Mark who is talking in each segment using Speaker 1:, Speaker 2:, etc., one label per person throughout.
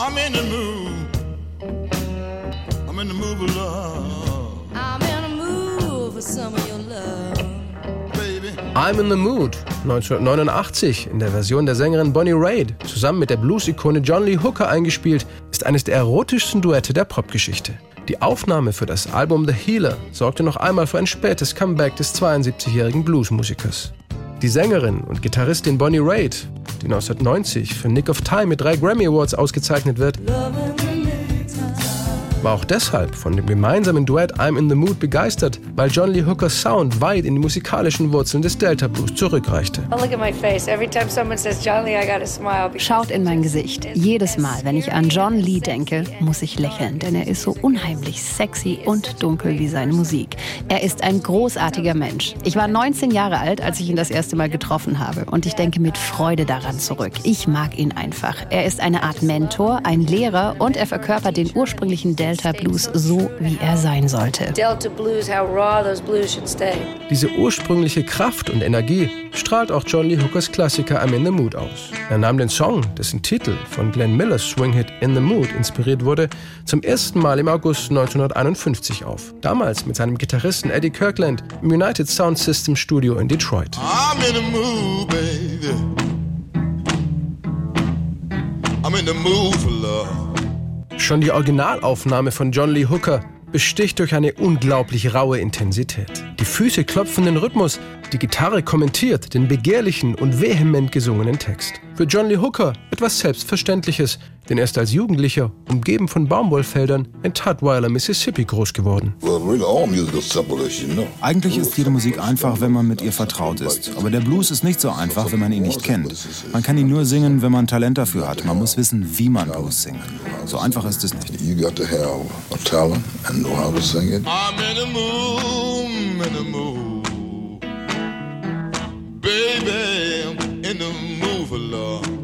Speaker 1: I'm in the mood. I'm in the mood for love. I'm in the mood for some of your love. I'm in the Mood 1989 in der Version der Sängerin Bonnie Raitt zusammen mit der Blues-Ikone John Lee Hooker eingespielt, ist eines der erotischsten Duette der Popgeschichte. Die Aufnahme für das Album The Healer sorgte noch einmal für ein spätes Comeback des 72-jährigen Bluesmusikers. Die Sängerin und Gitarristin Bonnie Raitt, die 1990 für Nick of Time mit drei Grammy Awards ausgezeichnet wird, war auch deshalb von dem gemeinsamen Duett I'm in the Mood begeistert, weil John Lee Hookers Sound weit in die musikalischen Wurzeln des Delta Blues zurückreichte.
Speaker 2: Schaut in mein Gesicht. Jedes Mal, wenn ich an John Lee denke, muss ich lächeln, denn er ist so unheimlich sexy und dunkel wie seine Musik. Er ist ein großartiger Mensch. Ich war 19 Jahre alt, als ich ihn das erste Mal getroffen habe und ich denke mit Freude daran zurück. Ich mag ihn einfach. Er ist eine Art Mentor, ein Lehrer und er verkörpert den ursprünglichen Delta Delta Blues so, wie er sein sollte.
Speaker 1: Diese ursprüngliche Kraft und Energie strahlt auch John Lee Hookers Klassiker I'm in the Mood aus. Er nahm den Song, dessen Titel von Glenn Millers Swing-Hit In the Mood inspiriert wurde, zum ersten Mal im August 1951 auf. Damals mit seinem Gitarristen Eddie Kirkland im United Sound System Studio in Detroit. I'm in the mood, baby. I'm in the mood for love. Schon die Originalaufnahme von John Lee Hooker besticht durch eine unglaublich raue Intensität. Die Füße klopfen den Rhythmus, die Gitarre kommentiert den begehrlichen und vehement gesungenen Text. Für John Lee Hooker etwas Selbstverständliches, denn er ist als Jugendlicher, umgeben von Baumwollfeldern, in Tutwiler, Mississippi groß geworden.
Speaker 3: Eigentlich ist jede Musik einfach, wenn man mit ihr vertraut ist. Aber der Blues ist nicht so einfach, wenn man ihn nicht kennt. Man kann ihn nur singen, wenn man Talent dafür hat. Man muss wissen, wie man Blues singt. So einfach ist es nicht. You got to have a talent and know how to sing it. I'm in the mood, in the mood.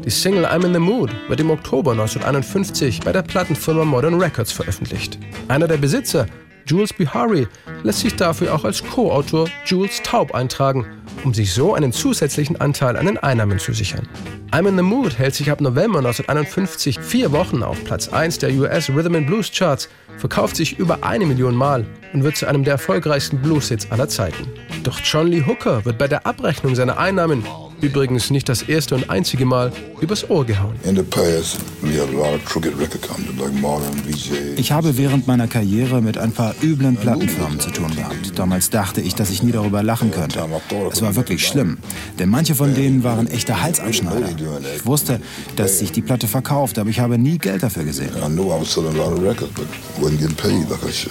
Speaker 1: Die Single I'm in the Mood wird im Oktober 1951 bei der Plattenfirma Modern Records veröffentlicht. Einer der Besitzer, Jules Bihari, lässt sich dafür auch als Co-Autor Jules Taub eintragen, um sich so einen zusätzlichen Anteil an den Einnahmen zu sichern. I'm in the Mood hält sich ab November 1951 vier Wochen auf Platz 1 der US Rhythm and Blues Charts, verkauft sich über eine Million Mal und wird zu einem der erfolgreichsten Blues-Hits aller Zeiten. Doch John Lee Hooker wird bei der Abrechnung seiner Einnahmen übrigens nicht das erste und einzige Mal übers Ohr gehauen.
Speaker 3: Ich habe während meiner Karriere mit ein paar üblen Plattenfirmen zu tun gehabt. Damals dachte ich, dass ich nie darüber lachen könnte. Es war wirklich schlimm, denn manche von denen waren echte Halsabschneider. Ich wusste, dass sich die Platte verkauft, aber ich habe nie Geld dafür gesehen.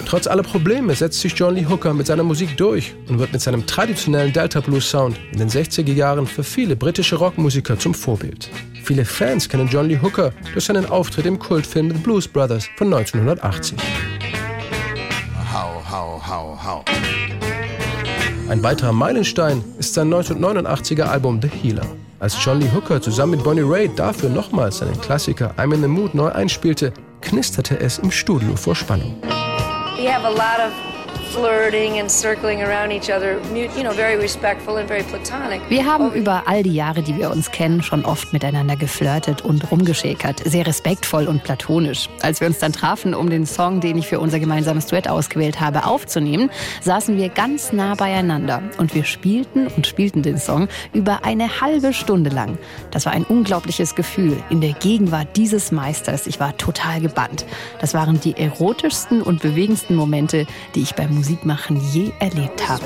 Speaker 1: Trotz aller Probleme setzt sich John Lee Hooker mit seiner Musik durch und wird mit seinem traditionellen Delta Blues Sound in den 60er Jahren für viele britische Rockmusiker zum Vorbild. Viele Fans kennen John Lee Hooker durch seinen Auftritt im Kultfilm The Blues Brothers von 1980. Ein weiterer Meilenstein ist sein 1989er Album The Healer. Als John Lee Hooker zusammen mit Bonnie Raitt dafür nochmals seinen Klassiker I'm in the Mood neu einspielte, knisterte es im Studio vor Spannung. We have a lot of
Speaker 2: wir haben über all die Jahre, die wir uns kennen, schon oft miteinander geflirtet und rumgeschäkert. Sehr respektvoll und platonisch. Als wir uns dann trafen, um den Song, den ich für unser gemeinsames Duett ausgewählt habe, aufzunehmen, saßen wir ganz nah beieinander. Und wir spielten und spielten den Song über eine halbe Stunde lang. Das war ein unglaubliches Gefühl in der Gegenwart dieses Meisters. Ich war total gebannt. Das waren die erotischsten und bewegendsten Momente, die ich beim Musikmachen je erlebt habe.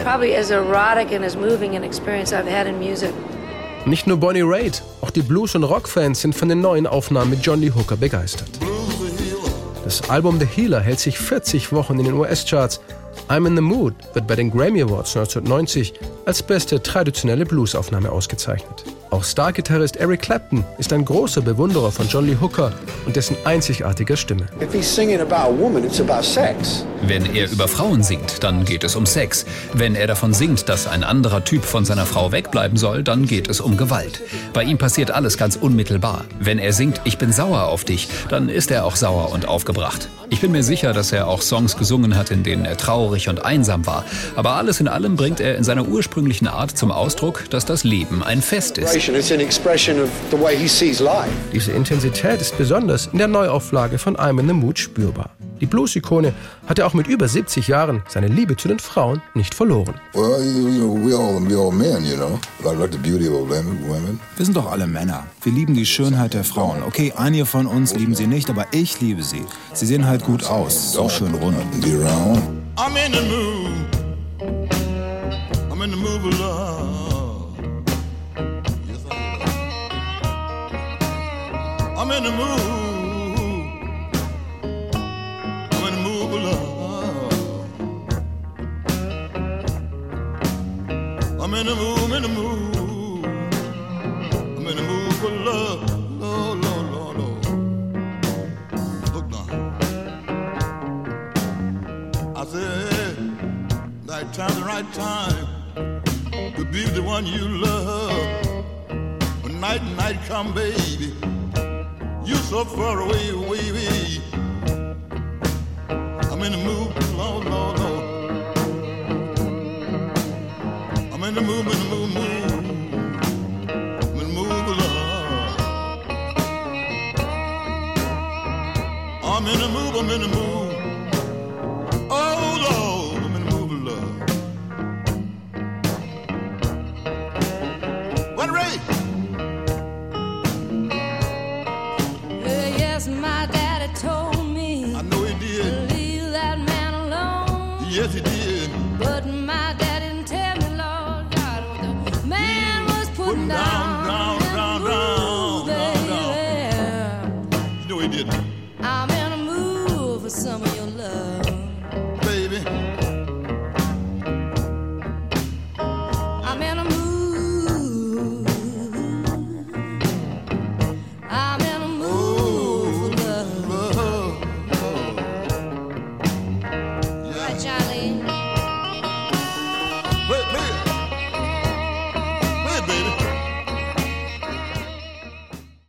Speaker 1: Nicht nur Bonnie Raitt, auch die Blues- und Rockfans sind von den neuen Aufnahmen mit John Lee Hooker begeistert. Das Album The Healer hält sich 40 Wochen in den US-Charts. I'm in the Mood wird bei den Grammy Awards 1990 als beste traditionelle Bluesaufnahme ausgezeichnet. Auch Star-Gitarrist Eric Clapton ist ein großer Bewunderer von John Lee Hooker und dessen einzigartiger Stimme.
Speaker 4: Wenn er über Frauen singt, dann geht es um Sex. Wenn er davon singt, dass ein anderer Typ von seiner Frau wegbleiben soll, dann geht es um Gewalt. Bei ihm passiert alles ganz unmittelbar. Wenn er singt, ich bin sauer auf dich, dann ist er auch sauer und aufgebracht. Ich bin mir sicher, dass er auch Songs gesungen hat, in denen er traurig und einsam war. Aber alles in allem bringt er in seiner ursprünglichen Art zum Ausdruck, dass das Leben ein Fest ist.
Speaker 1: Diese Intensität ist besonders in der Neuauflage von I'm in the Mood spürbar. Die Blues-Ikone hatte auch mit über 70 Jahren seine Liebe zu den Frauen nicht verloren.
Speaker 3: Wir sind doch alle Männer. Wir lieben die Schönheit der Frauen. Okay, einige von uns lieben sie nicht, aber ich liebe sie. Sie sehen halt gut aus, so schön rund. I'm in the mood. I'm in the mood of love. I'm in the mood. I'm in the mood, for love. I'm in the mood. I'm in the mood for love. Lord, Lord, Lord, Lord. Look now. I said, right time, the right time to be the one you love. When night night come, baby, you so far away, away. I'm in the mood, Lord, Lord, Lord. in the mood, in the mood, mood, in the mood. I'm in the mood, I'm in the mood.
Speaker 5: esse dia.